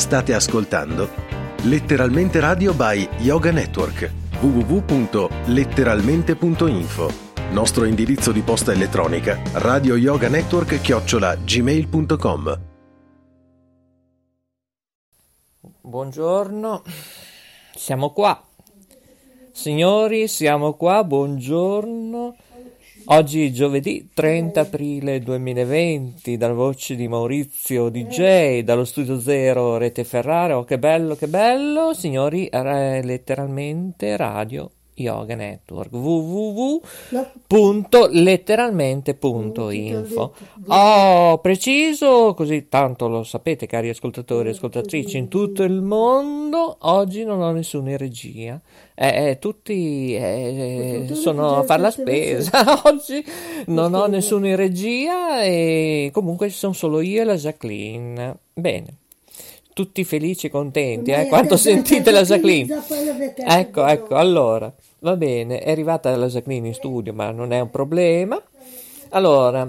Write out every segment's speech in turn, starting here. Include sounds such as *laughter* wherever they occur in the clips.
State ascoltando Letteralmente Radio by Yoga Network www.letteralmente.info Nostro indirizzo di posta elettronica radio yoga network chiocciola gmail.com Buongiorno, siamo qua. Signori, siamo qua, buongiorno. Oggi giovedì 30 aprile 2020, dalla voce di Maurizio DJ, dallo studio zero Rete Ferrara. Oh, che bello, che bello, signori, letteralmente radio Yoga Network www.letteralmente.info Ho preciso, così tanto lo sapete cari ascoltatori e ascoltatrici in tutto il mondo, oggi non ho nessuno in regia, eh, eh, tutti eh, sono a fare la spesa, *laughs* oggi. Non ho nessuno in regia e comunque ci sono solo io e la Jacqueline. Bene tutti felici e contenti, eh, quando *laughs* sentite la Jacqueline. Ecco, ecco, allora, va bene, è arrivata la Jacqueline in studio, ma non è un problema. Allora,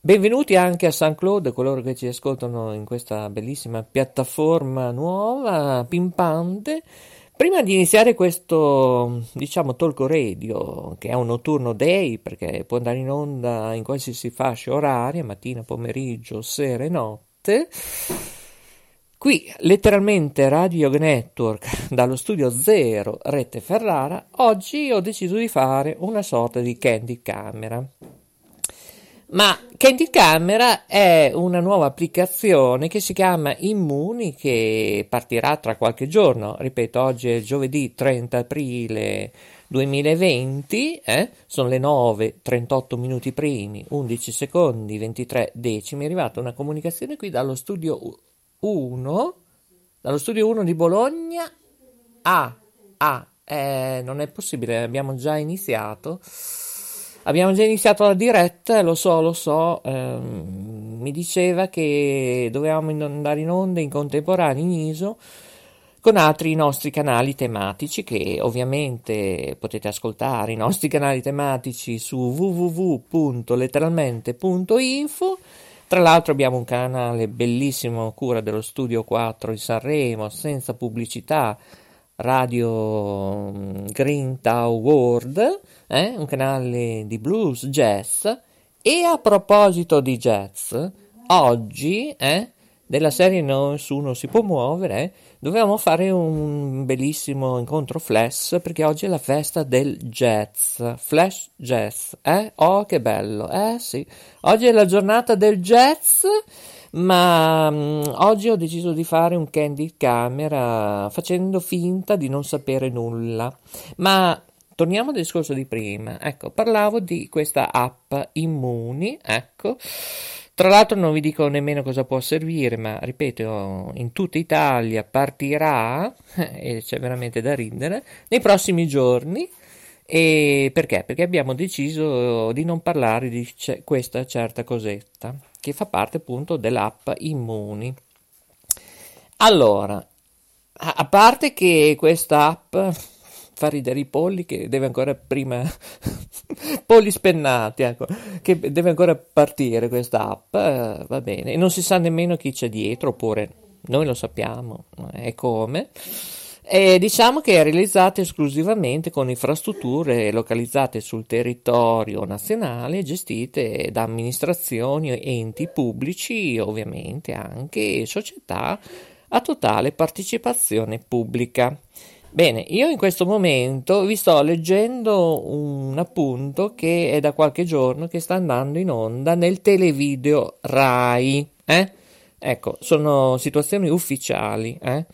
benvenuti anche a San Claude, coloro che ci ascoltano in questa bellissima piattaforma nuova, pimpante. Prima di iniziare questo, diciamo, talk radio, che è un notturno day, perché può andare in onda in qualsiasi fascia oraria, mattina, pomeriggio, sera e notte, Qui letteralmente Radio Network *laughs* dallo studio zero Rete Ferrara, oggi ho deciso di fare una sorta di candy camera. Ma Candy Camera è una nuova applicazione che si chiama Immuni che partirà tra qualche giorno. Ripeto, oggi è giovedì 30 aprile 2020, eh? sono le 9, 38 minuti primi, 11 secondi, 23 decimi. È arrivata una comunicazione qui dallo studio 1, dallo studio 1 di Bologna. Ah, ah, eh, non è possibile, abbiamo già iniziato. Abbiamo già iniziato la diretta, lo so, lo so, ehm, mi diceva che dovevamo andare in onda in contemporanea in ISO con altri nostri canali tematici che ovviamente potete ascoltare i nostri canali tematici su www.letteralmente.info tra l'altro abbiamo un canale bellissimo cura dello Studio 4 di Sanremo, senza pubblicità, Radio mm, Green Town World, eh? un canale di blues, jazz. E a proposito di jazz, oggi, eh, della serie Nessuno si può muovere, eh, dovevamo fare un bellissimo incontro flash perché oggi è la festa del jazz. Flash jazz, eh? Oh, che bello, eh sì. Oggi è la giornata del jazz. Ma um, oggi ho deciso di fare un candy camera facendo finta di non sapere nulla. Ma torniamo al discorso di prima. Ecco, parlavo di questa app Immuni, ecco tra l'altro non vi dico nemmeno cosa può servire, ma ripeto, in tutta Italia partirà, *laughs* e c'è veramente da ridere, nei prossimi giorni. E perché? Perché abbiamo deciso di non parlare di c- questa certa cosetta, che fa parte appunto dell'app Immuni. Allora, a parte che questa app fa ridere i polli che deve ancora prima *laughs* polli spennati ecco che deve ancora partire questa app eh, va bene. E non si sa nemmeno chi c'è dietro oppure noi lo sappiamo e come. E diciamo che è realizzata esclusivamente con infrastrutture localizzate sul territorio nazionale gestite da amministrazioni enti pubblici ovviamente anche società a totale partecipazione pubblica Bene, io in questo momento vi sto leggendo un appunto che è da qualche giorno che sta andando in onda nel televideo RAI. Eh? Ecco, sono situazioni ufficiali. Eh?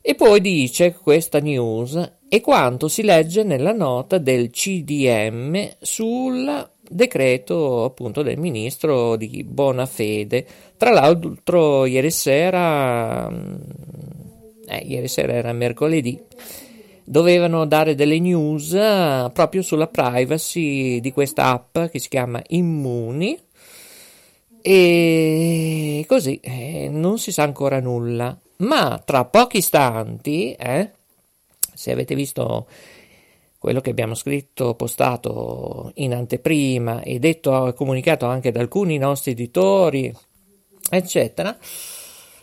E poi dice questa news e quanto si legge nella nota del CDM sul decreto appunto del ministro di buona fede. Tra l'altro ieri sera eh, ieri sera era mercoledì, dovevano dare delle news eh, proprio sulla privacy di questa app che si chiama Immuni e così eh, non si sa ancora nulla. Ma tra pochi istanti, eh, se avete visto quello che abbiamo scritto, postato in anteprima e detto, comunicato anche da alcuni nostri editori, eccetera,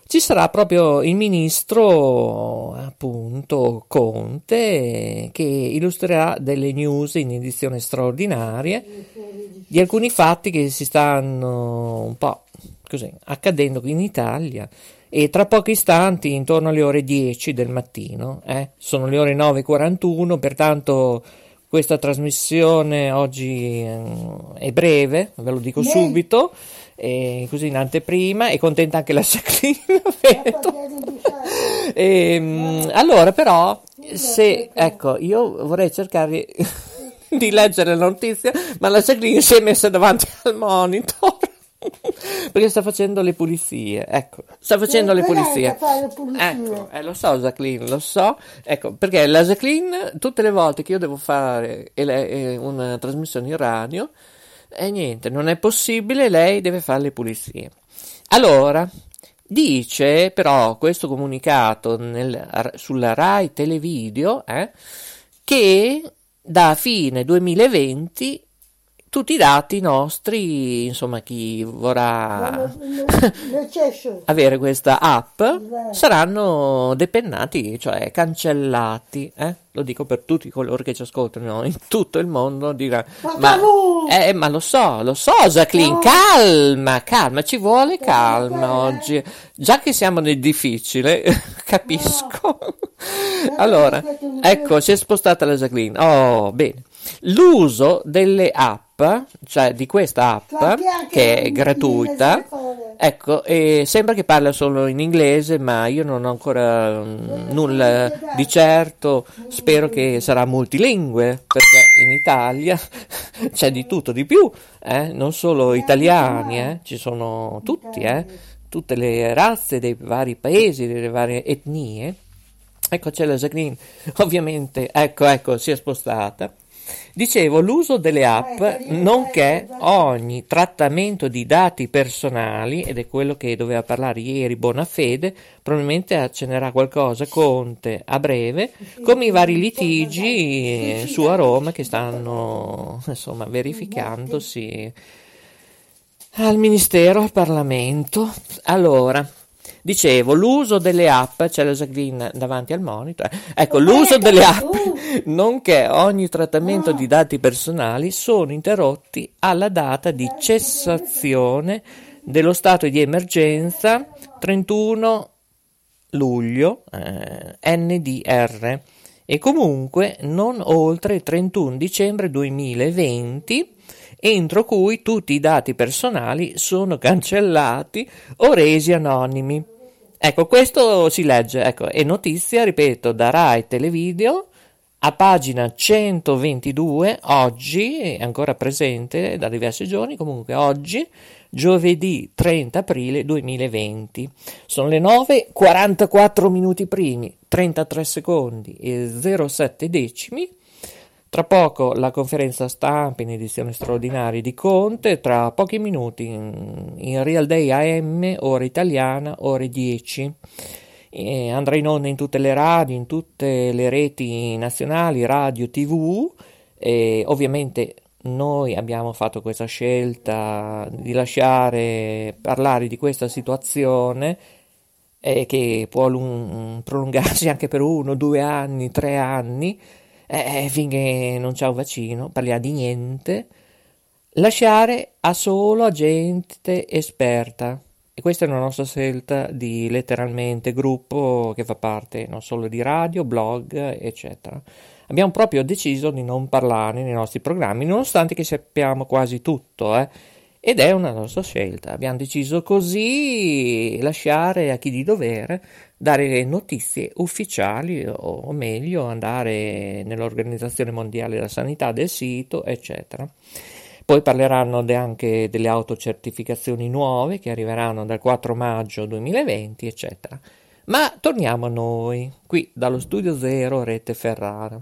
ci sarà proprio il ministro, appunto, Conte, che illustrerà delle news in edizione straordinaria di alcuni fatti che si stanno un po' così, accadendo qui in Italia e tra pochi istanti, intorno alle ore 10 del mattino, eh, sono le ore 9.41, pertanto questa trasmissione oggi eh, è breve, ve lo dico Beh. subito, e così in anteprima, è contenta anche la *laughs* Jacqueline, e, ehm, allora però, se, ecco, io vorrei cercare *laughs* di leggere la notizia, ma la Jacqueline si è messa davanti *laughs* al monitor. Perché sta facendo le pulizie, ecco, sta facendo le pulizie. Ecco, eh, lo so Jacqueline, lo so. Ecco, perché la Jacqueline, tutte le volte che io devo fare una trasmissione in radio, e niente, non è possibile, lei deve fare le pulizie. Allora, dice però questo comunicato nel, sulla RAI Televideo eh, che da fine 2020 tutti i dati nostri, insomma, chi vorrà *laughs* avere questa app saranno depennati, cioè cancellati. Eh? Lo dico per tutti coloro che ci ascoltano in tutto il mondo. Dirà, ma, eh, ma lo so, lo so, Jacqueline, no. calma, calma, ci vuole calma oggi. Già che siamo nel difficile, *laughs* capisco. allora, ecco, si è spostata la Jacqueline. Oh, bene. L'uso delle app cioè di questa app che è gratuita, ecco, sembra che parla solo in inglese, ma io non ho ancora mm, nulla di certo, spero che sarà multilingue, perché in Italia *laughs* c'è di tutto, di più, eh? non solo italiani, eh? ci sono tutti, eh? tutte le razze dei vari paesi, delle varie etnie. Ecco c'è la Jacqueline, *laughs* ovviamente, ecco, ecco, si è spostata. Dicevo, l'uso delle app, nonché ogni trattamento di dati personali, ed è quello che doveva parlare ieri Bonafede, probabilmente accennerà qualcosa Conte a breve, come i vari litigi su a Roma che stanno insomma verificandosi al Ministero, al Parlamento. Allora, Dicevo, l'uso delle app, c'è la Jacqueline davanti al monitor, ecco, l'uso delle app, *laughs* nonché ogni trattamento di dati personali sono interrotti alla data di cessazione dello stato di emergenza 31 luglio eh, NDR e comunque non oltre il 31 dicembre 2020 entro cui tutti i dati personali sono cancellati o resi anonimi. Ecco, questo si legge, ecco, è notizia, ripeto, da Rai Televideo a pagina 122, oggi, è ancora presente da diversi giorni, comunque oggi, giovedì 30 aprile 2020. Sono le 9.44 minuti primi, 33 secondi e 07 decimi tra poco la conferenza stampa in edizione straordinaria di Conte, tra pochi minuti in, in Real Day AM, ora italiana, ore 10. E andrà in onda in tutte le radio, in tutte le reti nazionali, radio, tv e ovviamente noi abbiamo fatto questa scelta di lasciare parlare di questa situazione eh, che può lung- prolungarsi anche per uno, due anni, tre anni eh, eh, finché non c'è un vaccino, parliamo di niente, lasciare a solo a gente esperta. E questa è una nostra scelta di letteralmente gruppo che fa parte non solo di radio, blog, eccetera. Abbiamo proprio deciso di non parlarne nei nostri programmi, nonostante che sappiamo quasi tutto, eh. Ed è una nostra scelta. Abbiamo deciso così lasciare a chi di dovere dare notizie ufficiali o, meglio andare nell'Organizzazione Mondiale della Sanità del sito, eccetera. Poi parleranno anche delle autocertificazioni nuove che arriveranno dal 4 maggio 2020, eccetera. Ma torniamo a noi, qui dallo studio zero Rete Ferrara.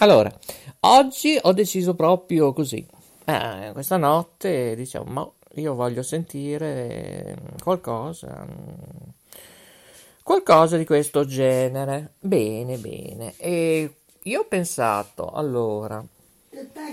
Allora, oggi ho deciso proprio così, eh, questa notte diciamo, ma io voglio sentire qualcosa, qualcosa di questo genere. Bene, bene. E io ho pensato, allora,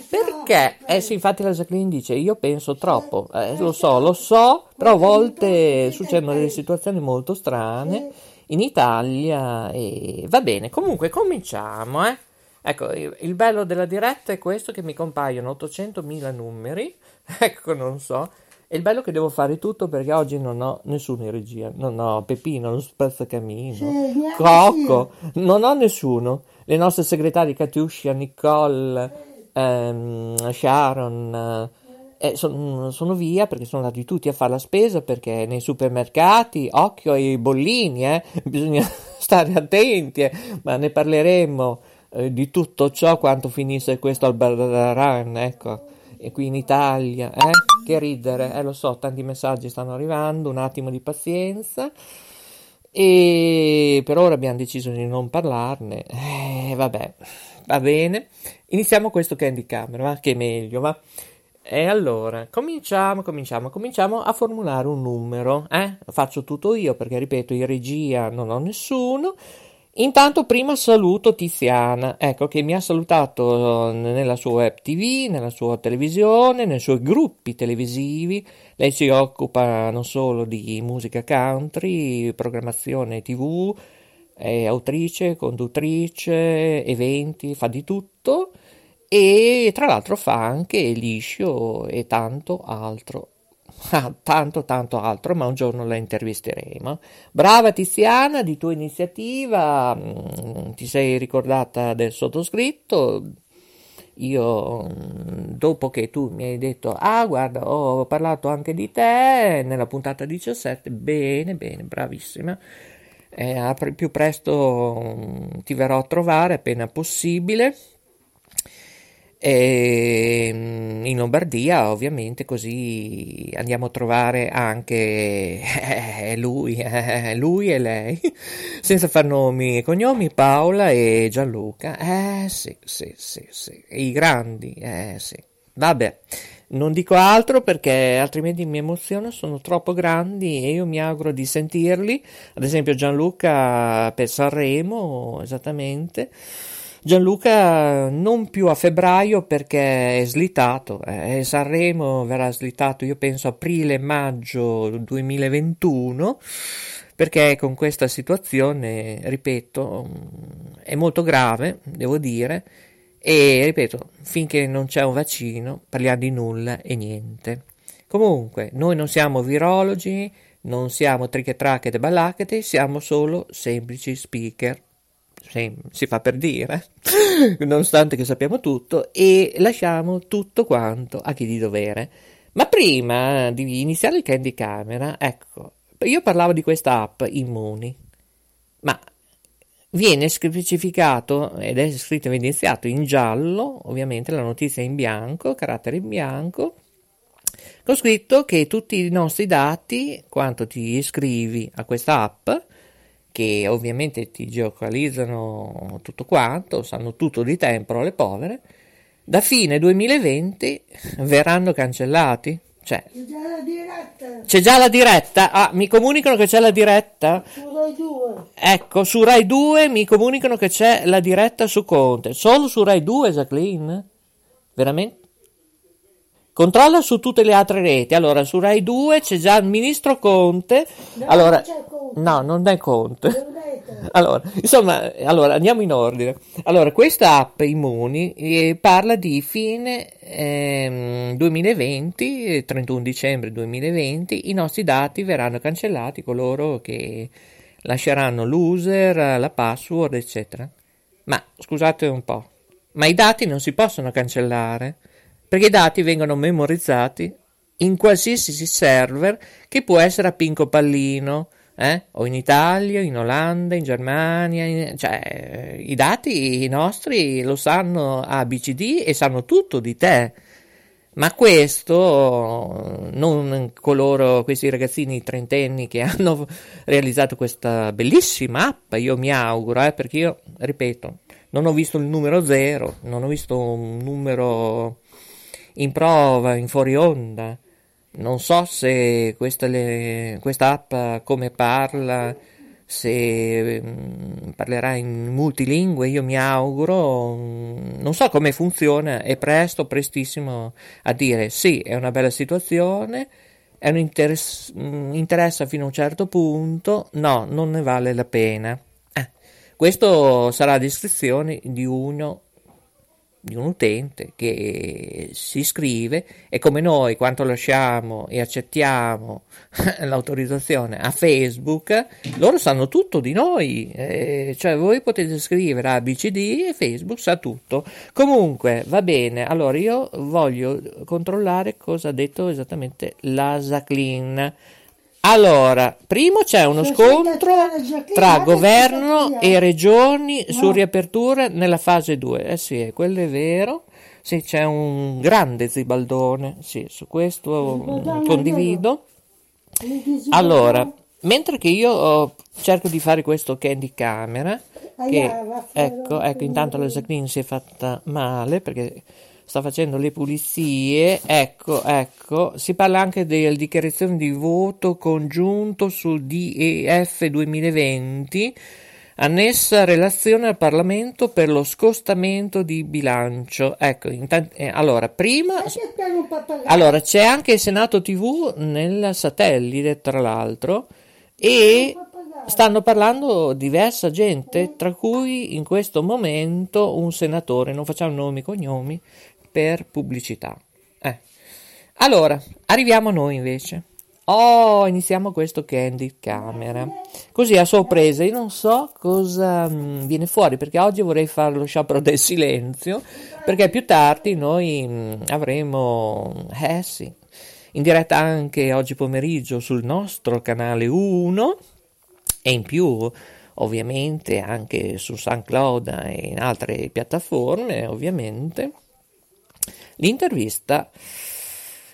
Perché? Eh sì, infatti la Jacqueline dice, io penso troppo, eh, lo so, lo so, però a volte succedono delle situazioni molto strane in Italia e va bene, comunque cominciamo, eh. Ecco, il bello della diretta è questo che mi compaiono 800.000 numeri, *laughs* ecco, non so, e il bello è che devo fare tutto perché oggi non ho nessuno in regia, non ho Peppino, lo spazzacamino, Cocco, non ho nessuno. Le nostre segretarie Katiuscia, Nicole, ehm, Sharon eh, son, sono via perché sono andati tutti a fare la spesa perché nei supermercati, occhio ai bollini, eh, *laughs* bisogna stare attenti, eh, ma ne parleremo eh, di tutto ciò quanto finisse questo Albardaran, ecco e qui in Italia, eh? Che ridere, eh lo so, tanti messaggi stanno arrivando, un attimo di pazienza. E per ora abbiamo deciso di non parlarne. Eh, vabbè, va bene. Iniziamo questo Candy Camera, va? Che è meglio, va? E allora, cominciamo, cominciamo, cominciamo a formulare un numero, eh? Faccio tutto io perché, ripeto, in regia non ho nessuno. Intanto prima saluto Tiziana, ecco che mi ha salutato nella sua web tv, nella sua televisione, nei suoi gruppi televisivi. Lei si occupa non solo di musica country, programmazione tv, è autrice, conduttrice, eventi, fa di tutto e tra l'altro fa anche liscio e tanto altro *laughs* tanto tanto altro, ma un giorno la intervisteremo. Brava Tiziana, di tua iniziativa, mm, ti sei ricordata del sottoscritto. Io, mm, dopo che tu mi hai detto, ah guarda, ho parlato anche di te nella puntata 17, bene, bene, bravissima. Eh, più presto mm, ti verrò a trovare appena possibile e ehm, in Lombardia ovviamente così andiamo a trovare anche *laughs* lui, lui e lei, *laughs* senza far nomi e cognomi, Paola e Gianluca. Eh sì, sì, sì, sì, i grandi, eh sì. Vabbè, non dico altro perché altrimenti mi emoziono, sono troppo grandi e io mi auguro di sentirli. Ad esempio Gianluca per Sanremo, esattamente. Gianluca non più a febbraio perché è slitato, eh, Sanremo verrà slitato io penso aprile-maggio 2021 perché con questa situazione, ripeto, è molto grave, devo dire, e ripeto, finché non c'è un vaccino parliamo di nulla e niente. Comunque, noi non siamo virologi, non siamo trichetracchete e balacchete, siamo solo semplici speaker sì, si fa per dire, *laughs* nonostante che sappiamo tutto, e lasciamo tutto quanto a chi di dovere. Ma prima di iniziare il Candy Camera, ecco, io parlavo di questa app Immuni, ma viene specificato ed è scritto evidenziato in giallo, ovviamente la notizia è in bianco, carattere in bianco, con scritto che tutti i nostri dati, quanto ti iscrivi a questa app, che ovviamente ti geocalizzano tutto quanto, sanno tutto di te, le povere, da fine 2020 verranno cancellati. Cioè, c'è già la diretta. C'è già la diretta? Ah, mi comunicano che c'è la diretta? Su Rai 2. Ecco, su Rai 2 mi comunicano che c'è la diretta su Conte. Solo su Rai 2, Jacqueline? Veramente? Controlla su tutte le altre reti. Allora, su Rai 2 c'è già il ministro Conte. No, allora, non Conte. no, non è Conte. *laughs* Allora, insomma, allora, andiamo in ordine. Allora, questa app Immuni eh, parla di fine eh, 2020, 31 dicembre 2020, i nostri dati verranno cancellati, coloro che lasceranno l'user, la password, eccetera. Ma scusate un po', ma i dati non si possono cancellare? Perché i dati vengono memorizzati in qualsiasi server che può essere a Pinco Pallino, eh? o in Italia, in Olanda, in Germania, in... cioè i dati nostri lo sanno ABCD e sanno tutto di te. Ma questo non coloro, questi ragazzini trentenni che *laughs* hanno realizzato questa bellissima app, io mi auguro, eh, perché io, ripeto, non ho visto il numero zero, non ho visto un numero in prova, in fuori onda. Non so se questa, le, questa app come parla se mh, parlerà in multilingue, io mi auguro, mh, non so come funziona, è presto, prestissimo a dire sì, è una bella situazione, è un interess- interessa fino a un certo punto, no, non ne vale la pena. Eh, questo sarà a descrizione di uno di un utente che si iscrive e come noi quanto lasciamo e accettiamo *laughs* l'autorizzazione a Facebook, loro sanno tutto di noi, eh, cioè voi potete scrivere ABCD e Facebook sa tutto. Comunque va bene, allora io voglio controllare cosa ha detto esattamente la Jacqueline. Allora, primo c'è uno scontro tra governo e regioni su riapertura nella fase 2. Eh sì, quello è vero. Sì, c'è un grande zibaldone. Sì, su questo condivido. Allora, mentre che io oh, cerco di fare questo candy camera, che ecco, ecco, intanto la Jacqueline si è fatta male perché sta facendo le pulizie, ecco, ecco, si parla anche della dichiarazione di voto congiunto sul DEF 2020, annessa relazione al Parlamento per lo scostamento di bilancio. Ecco, intanto, eh, allora, prima... Allora, c'è anche il Senato TV nel satellite, tra l'altro, e stanno parlando diversa gente, tra cui in questo momento un senatore, non facciamo nomi e cognomi, per pubblicità. Eh. Allora, arriviamo a noi invece. Oh, iniziamo questo Candy Camera. Così a sorpresa, io non so cosa mh, mm, viene fuori perché oggi vorrei fare lo sciopero del silenzio perché più tardi noi mh, mm, avremo, eh sì, in diretta anche oggi pomeriggio sul nostro canale 1 e in più ovviamente anche su SoundCloud e in altre piattaforme ovviamente L'intervista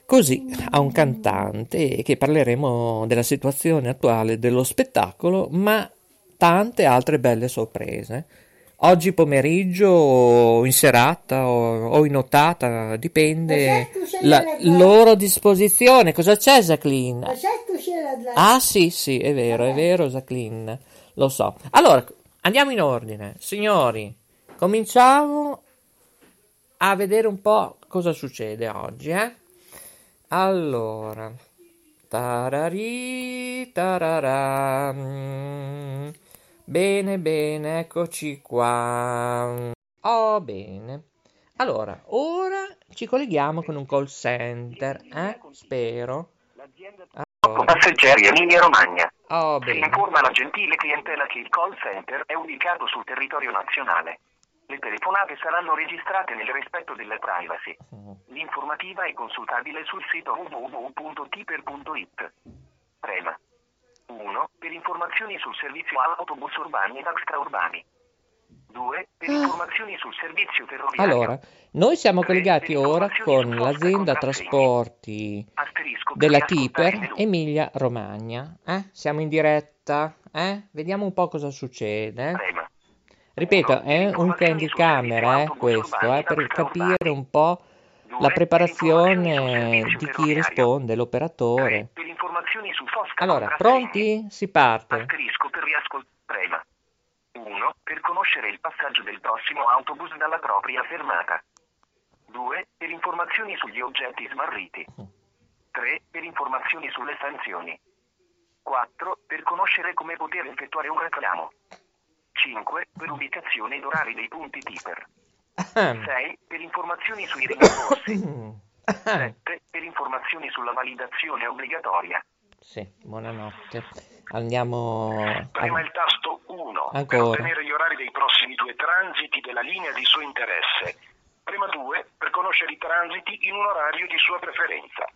così a un cantante che parleremo della situazione attuale dello spettacolo, ma tante altre belle sorprese. Oggi pomeriggio o in serata o, o in nottata, dipende la loro disposizione. Cosa c'è Jacqueline? Ah sì, sì, è vero, è vero Jacqueline, lo so. Allora, andiamo in ordine. Signori, cominciamo a vedere un po' cosa succede oggi, eh? Allora, tarari, tarara, mm, bene, bene, eccoci qua. Oh, bene. Allora, ora ci colleghiamo con un call center, eh? Spero. Allora. Passeggeri Emilia Romagna. Oh, bene. Si informa la gentile clientela che il call center è ubicato sul territorio nazionale. Le telefonate saranno registrate nel rispetto della privacy. Mm. L'informativa è consultabile sul sito www.tiper.it. Prema 1. Per informazioni sul servizio autobus urbani ed extraurbani. 2. Per ah. informazioni sul servizio ferroviario. Allora, noi siamo collegati ora con l'azienda trasporti della Tiper Emilia Romagna. Eh? Siamo in diretta. Eh? Vediamo un po' cosa succede. Prema Ripeto, è un candy camera eh, questo, eh, per capire un po' la preparazione di chi risponde, l'operatore. Allora, pronti? Si parte. Asterisco per riascoltare. 1. Per conoscere il passaggio del prossimo autobus dalla propria fermata. 2. Per informazioni sugli oggetti smarriti. 3. Per informazioni sulle sanzioni. 4. Per conoscere come poter effettuare un reclamo. 5 per ubicazione ed orari dei punti Tiper. 6 per informazioni sui rimborsi. 7 per informazioni sulla validazione obbligatoria. Sì, buonanotte. Andiamo. Prema il tasto 1 Ancora. per ottenere gli orari dei prossimi due transiti della linea di suo interesse. Prema 2 per conoscere i transiti in un orario di sua preferenza.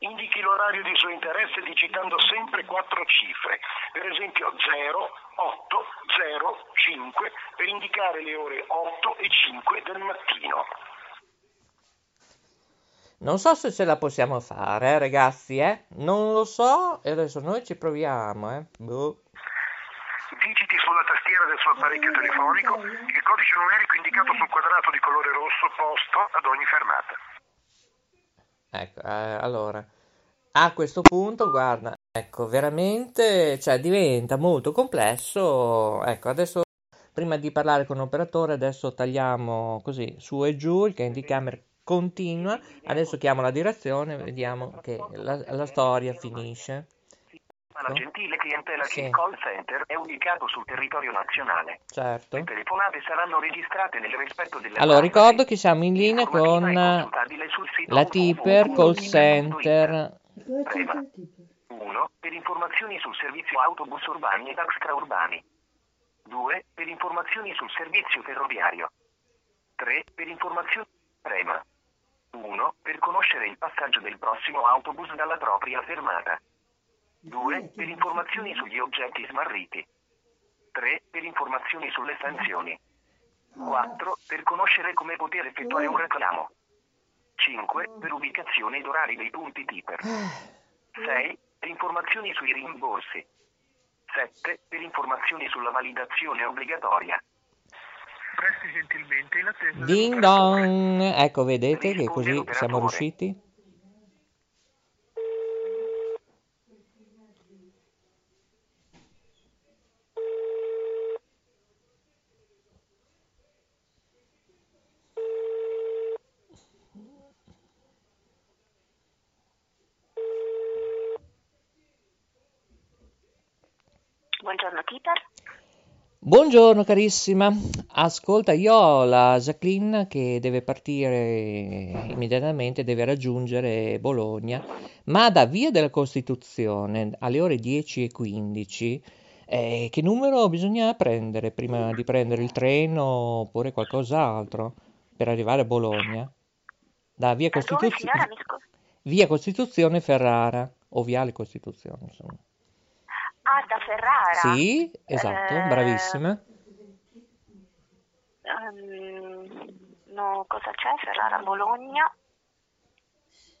Indichi l'orario di suo interesse digitando sempre quattro cifre, per esempio 0, 8, 0, 5, per indicare le ore 8 e 5 del mattino. Non so se ce la possiamo fare, eh, ragazzi, eh? Non lo so e adesso noi ci proviamo, eh? Boh. Digiti sulla tastiera del suo apparecchio telefonico il codice numerico indicato sul quadrato di colore rosso posto ad ogni fermata. Ecco, eh, allora. A questo punto, guarda, ecco, veramente, cioè, diventa molto complesso. Ecco, adesso, prima di parlare con l'operatore, adesso tagliamo così su e giù, il candy camera continua. Adesso chiamo la direzione, vediamo che la, la storia finisce. La gentile clientela Sì. che call center è ubicato sul territorio nazionale. Certo. Le telefonate saranno registrate nel rispetto delle Allora, ricordo che siamo in linea con la Tipper Call. Center. Prema 1. Per informazioni sul servizio autobus urbani ed extraurbani. 2. Per informazioni sul servizio ferroviario. 3. Per informazioni... Prema 1. Per conoscere il passaggio del prossimo autobus dalla propria fermata. 2. Per informazioni sugli oggetti smarriti. 3. Per informazioni sulle sanzioni. 4. Per conoscere come poter effettuare un reclamo. 5. Per ubicazione ed orari dei punti Tipper. 6. Per informazioni sui rimborsi. 7. Per informazioni sulla validazione obbligatoria. Presti gentilmente in attesa Ding dong! Ecco, vedete che così siamo riusciti? Buongiorno Tipper. Buongiorno carissima, ascolta, io ho la Jacqueline che deve partire immediatamente, deve raggiungere Bologna, ma da Via della Costituzione alle ore 10.15. Eh, che numero bisogna prendere prima di prendere il treno oppure qualcos'altro per arrivare a Bologna? Da Via Costituzione? Via Costituzione Ferrara o Viale Costituzione, insomma. Ah, da Ferrara. Sì, esatto, Eh, bravissima. ehm, no, cosa c'è? Ferrara Bologna.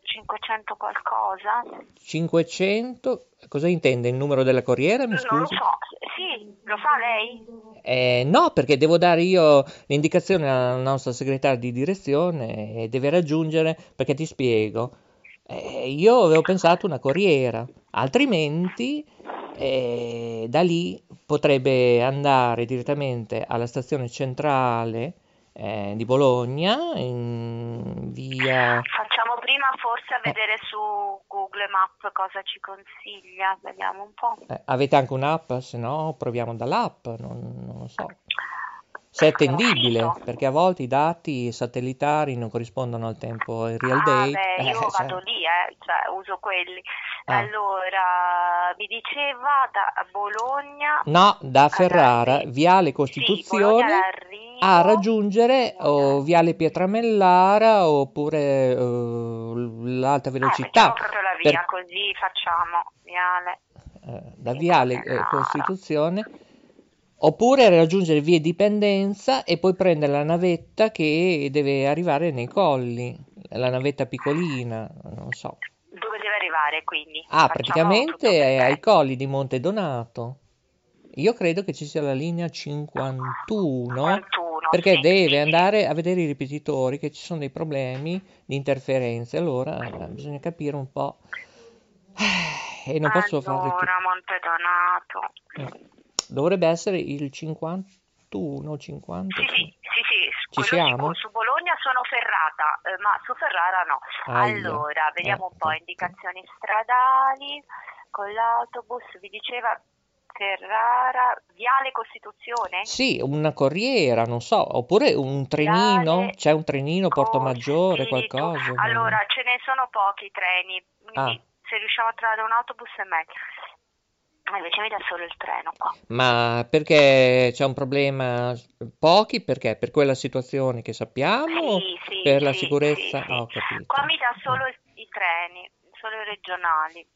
500 qualcosa. 500, cosa intende il numero della corriera, mi Non lo scusi? so. Sì, lo sa lei? Eh, no, perché devo dare io l'indicazione alla nostra segretaria di direzione e deve raggiungere, perché ti spiego, eh, io avevo pensato una corriera, altrimenti eh, da lì potrebbe andare direttamente alla stazione centrale eh, di Bologna, in via... Facciamo prima forse Eh. a vedere su Google Map cosa ci consiglia. Vediamo un po'. eh, avete anche un'app? Se no, proviamo dall'app, non, non lo so. Se è attendibile, Sito. perché a volte i dati satellitari non corrispondono al tempo in real Ah, date. beh, io Eh, vado lì, eh, cioè uso quelli. Ah. Allora, mi diceva da Bologna No, da Ferrara. Viale Sì, Costituzione all'arrivo. a raggiungere o Viale Pietramellara oppure eh, l'alta Ah, velocità. mettiamo proprio la via, Per- così facciamo, Viale. eh, da Viale eh. Costituzione, oppure raggiungere Via Dipendenza e poi prendere la navetta che deve arrivare nei colli, la navetta piccolina, non so. Dove deve arrivare quindi? Ah, Facciamo praticamente è ai colli di Monte Donato. Io credo che ci sia la linea 51, 51, perché sì, deve sì, andare a vedere i ripetitori che ci sono dei problemi di interferenze, allora bisogna capire un po'. *sighs* E non posso fare. Allora, Monte Donato. Eh, Dovrebbe essere il 51, 50. Sì, sì, sì, sì, Ci siamo? Su Bologna sono ferrata, eh, ma su Ferrara no. Aia. Allora, vediamo un po' Eh, indicazioni stradali con l'autobus, vi diceva Ferrara, Viale Costituzione? Sì, una corriera, non so, oppure un trenino, Viale c'è un trenino Porto Maggiore, qualcosa. Allora, ce ne sono pochi treni, quindi Ah. se riusciamo a trovare un autobus è meglio. Ah, invece mi dà solo il treno qua. Ma perché c'è un problema? Pochi? Perché? Per quella situazione che sappiamo? Sì, sì, per la sì, sicurezza? sì, sì. Ah, ho capito. Qua mi dà solo i, i treni, solo i regionali.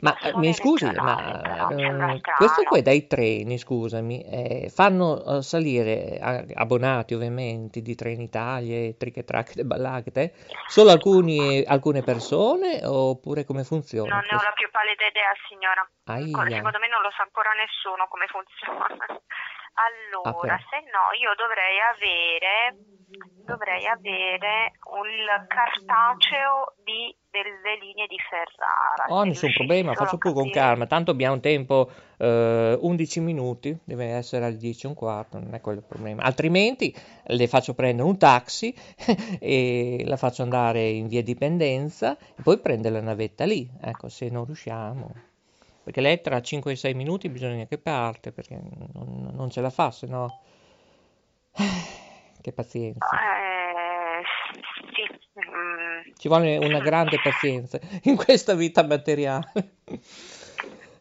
Ma eh, mi scusi, ma eh, questi strano. qua dai treni, scusami, eh, fanno eh, salire a- abbonati ovviamente di Trenitalia e Triche Track e Ballacche solo alcuni, alcune persone oppure come funziona Non ne ho questo? la più pallida idea, signora. Aia. Secondo me non lo sa ancora nessuno come funziona. Allora, però. se no io dovrei avere dovrei avere il cartaceo di, delle linee di Ferrara. Oh, nessun problema, faccio più con calma. Tanto abbiamo tempo, eh, 11 minuti, deve essere alle 10 e un quarto, non è quello il problema. Altrimenti le faccio prendere un taxi *laughs* e la faccio andare in via Dipendenza e poi prende la navetta lì, ecco, se non riusciamo. Perché lei tra 5 e 6 minuti bisogna che parte, perché non, non ce la fa, se no... *sighs* Che pazienza. Eh, sì, mm, Ci vuole una grande pazienza *laughs* in questa vita materiale.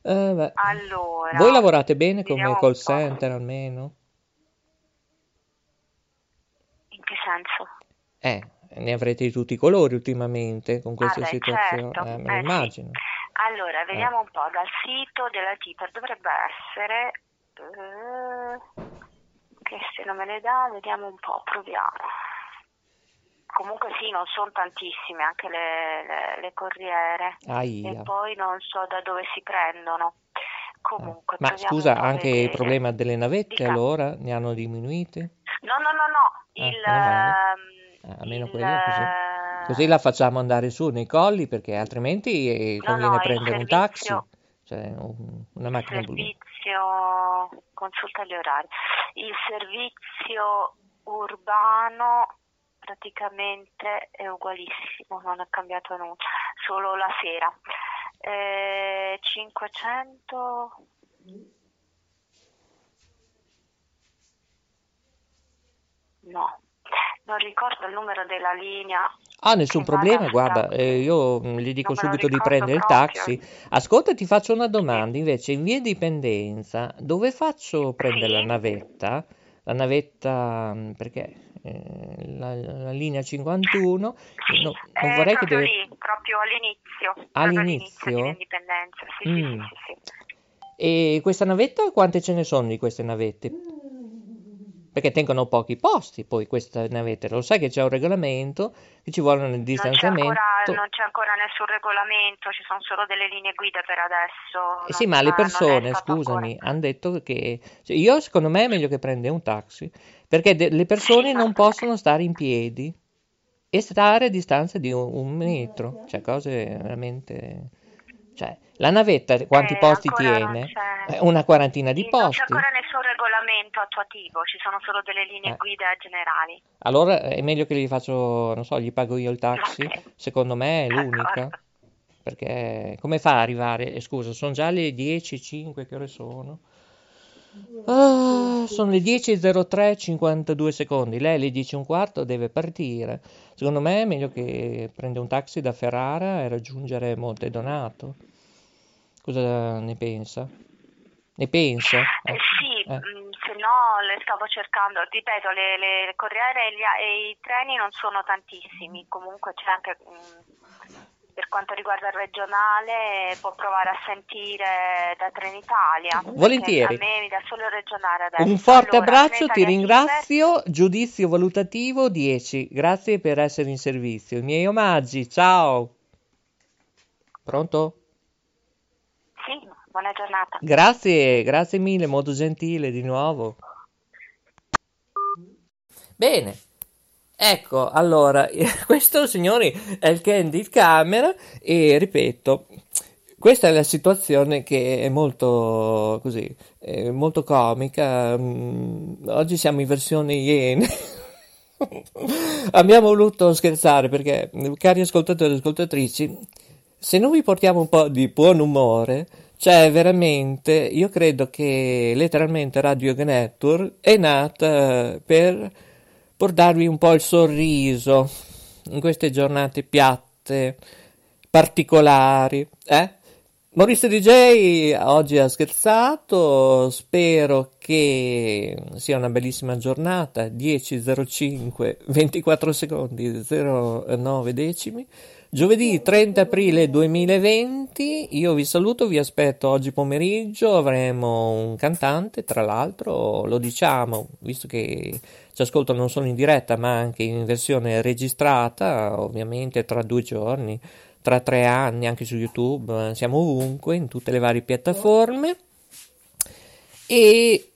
Eh, allora, Voi lavorate bene come call center almeno? In che senso? Eh, ne avrete di tutti i colori ultimamente con Ah, questa beh, situazione, certo. eh, me lo Eh, sì. Allora, vediamo un po', dal sito della Tiper dovrebbe essere... eh, che se non me ne dà, vediamo un po', proviamo. Comunque sì, non sono tantissime anche le, le- le corriere e Aia. poi non so da dove si prendono. Comunque, Ma proviamo scusa, anche il vedere. problema delle navette Dica. allora ne hanno diminuite? No, no, no, no, Eh, il... Eh, almeno il, quello così. eh, Così la facciamo andare su nei colli perché altrimenti eh, No, conviene no, il prendere un taxi, cioè un- una macchina blu. servizio, consulta gli orari, il servizio urbano praticamente è ugualissimo, non è cambiato nulla, solo la sera. Eh, 500 no, non ricordo il numero della linea. Ah, nessun problema, guarda, eh, io mm, gli dico Non subito di prendere il proprio. taxi. Ascolta, ti faccio una domanda, invece, in via Dipendenza, dove faccio prendere la Sì. navetta? La navetta, mm, perché eh, la, la linea 51, Sì, no- non vorrei che deve... lì, proprio all'inizio, All'inizio? di Indipendenza. Sì, Mm. sì, sì, sì, sì. E questa navetta, quante ce ne sono di queste navette? Perché tengono pochi posti poi queste navette. Lo sai che c'è un regolamento che ci vuole un Non c'è, distanziamento. ancora, non c'è ancora nessun regolamento, ci sono solo delle linee guida per adesso. Eh sì, ma le persone, scusami, hanno detto che cioè, io secondo me è meglio che prenda un taxi, perché de- le persone Sì, non possono stare in piedi e stare a distanza di un, un metro, cioè cose veramente... Cioè, la navetta quanti Eh, posti tiene? Eh, Una quarantina di Sì, Non c'è posti. ancora nessun regolamento attuativo, ci sono solo delle linee Eh. guida generali. Allora è meglio che gli faccio, non so, gli pago io il taxi, Ok. secondo me è l'unica, perché come fa a arrivare? Eh, scusa, sono già le 10.05, che ore sono? Ah, sono le 10.03, 52 secondi, lei alle 10 e un quarto deve partire. Secondo me è meglio che prenda un taxi da Ferrara e raggiungere Monte Donato. Cosa ne pensa? Ne pensa? Eh, Eh, sì, eh. mh, se no le stavo cercando, ripeto, le, le- corriere e, gli e i treni non sono tantissimi, comunque c'è anche, mh, per quanto riguarda il regionale, può provare a sentire da Trenitalia. Volentieri. A me mi dà solo il regionale adesso. Un forte Allora, abbraccio, ti ringrazio. Giudizio valutativo 10. Grazie per essere in servizio. I miei omaggi, ciao. Pronto? Sì, buona giornata. Grazie, grazie mille, molto gentile di nuovo. Bene. Ecco, allora, *laughs* questo signori è il candid camera e ripeto, questa è la situazione che è molto così, è molto comica. Mm, Oggi siamo in versione iene. *laughs* Abbiamo voluto scherzare perché, cari ascoltatori e ascoltatrici, se non vi portiamo un po' di buon umore, cioè veramente, io credo che letteralmente Radio Network è nata per portarvi un po' il sorriso in queste giornate piatte, particolari, eh? Maurizio DJ oggi ha scherzato, spero che sia una bellissima giornata, 10.05, 24 secondi, 09 decimi. Giovedì 30 aprile 2020, io vi saluto, vi aspetto oggi pomeriggio, avremo un cantante, tra l'altro lo diciamo, visto che ci ascoltano non solo in diretta ma anche in versione registrata, ovviamente tra due giorni, tra tre anni, anche su YouTube, siamo ovunque, in tutte le varie piattaforme. E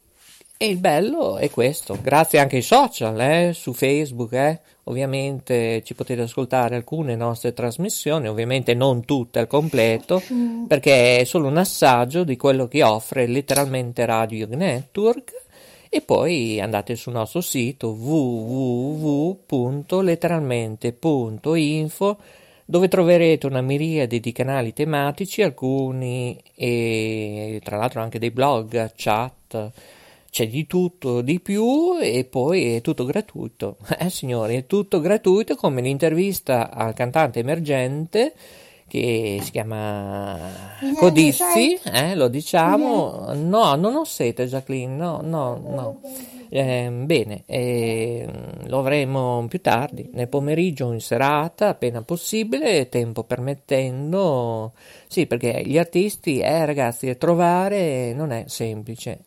E il bello è questo, grazie anche ai social, eh, su Facebook, eh, ovviamente ci potete ascoltare alcune nostre trasmissioni, ovviamente non tutte al completo, perché è solo un assaggio di quello che offre letteralmente Radio Network. E poi andate sul nostro sito www.letteralmente.info dove troverete una miriade di canali tematici, alcuni e tra l'altro anche dei blog, chat, c'è di tutto, di più e poi è tutto gratuito. *laughs* Eh signori, è tutto gratuito come l'intervista al cantante emergente che si chiama Codizzi, eh, lo diciamo. No, non ho sete Jacqueline, no, no, no. Eh, bene, eh, lo avremo più tardi, nel pomeriggio in serata, appena possibile, tempo permettendo. Sì, perché gli artisti, eh, ragazzi, trovare non è semplice.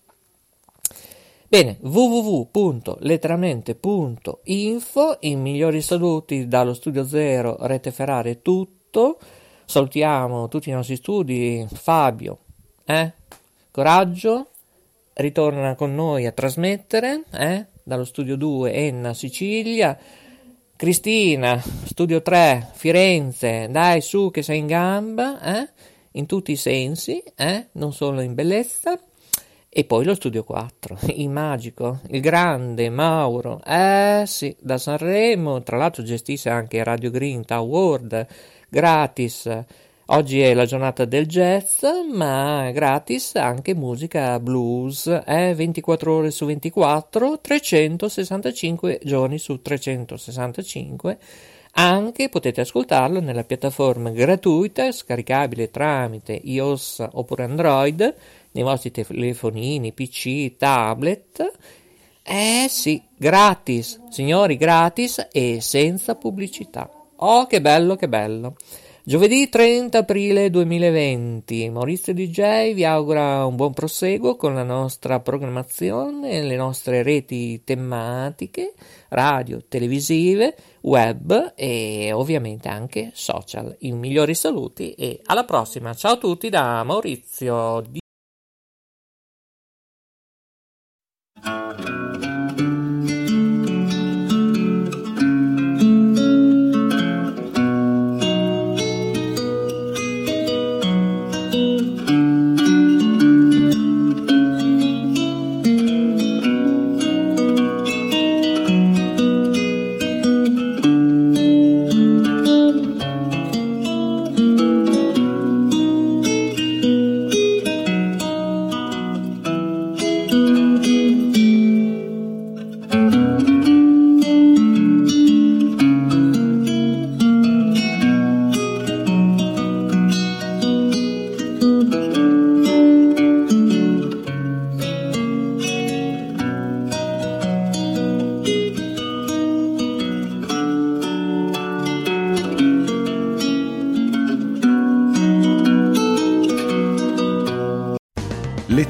Bene, www.letteralmente.info, i migliori saluti dallo studio zero Rete Ferrari è tutto. Salutiamo tutti i nostri studi, Fabio, eh? Coraggio, ritorna con noi a trasmettere, eh? Dallo studio 2 Enna Sicilia. Cristina, studio 3 Firenze, dai su che sei in gamba, eh? In tutti i sensi, eh? Non solo in bellezza. E poi lo studio 4, *laughs* il magico, il grande Mauro, eh sì, da Sanremo, tra l'altro gestisce anche Radio Green Award, gratis. Oggi è la giornata del jazz, ma gratis anche musica blues, eh? 24 ore su 24, 365 giorni su 365. Anche potete ascoltarlo nella piattaforma gratuita scaricabile tramite iOS oppure Android nei vostri telefonini, PC, tablet. Eh sì, gratis, signori, gratis e senza pubblicità. Oh, che bello, che bello. Giovedì 30 aprile 2020, Maurizio DJ vi augura un buon proseguo con la nostra programmazione, le nostre reti tematiche, radio, televisive, web e ovviamente anche social. I migliori saluti e alla prossima. Ciao a tutti da Maurizio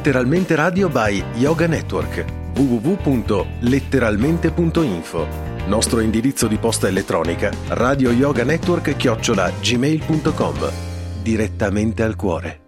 Letteralmente Radio by Yoga Network www.letteralmente.info Nostro indirizzo di posta elettronica radio yoga network chiocciola gmail.com Direttamente al cuore.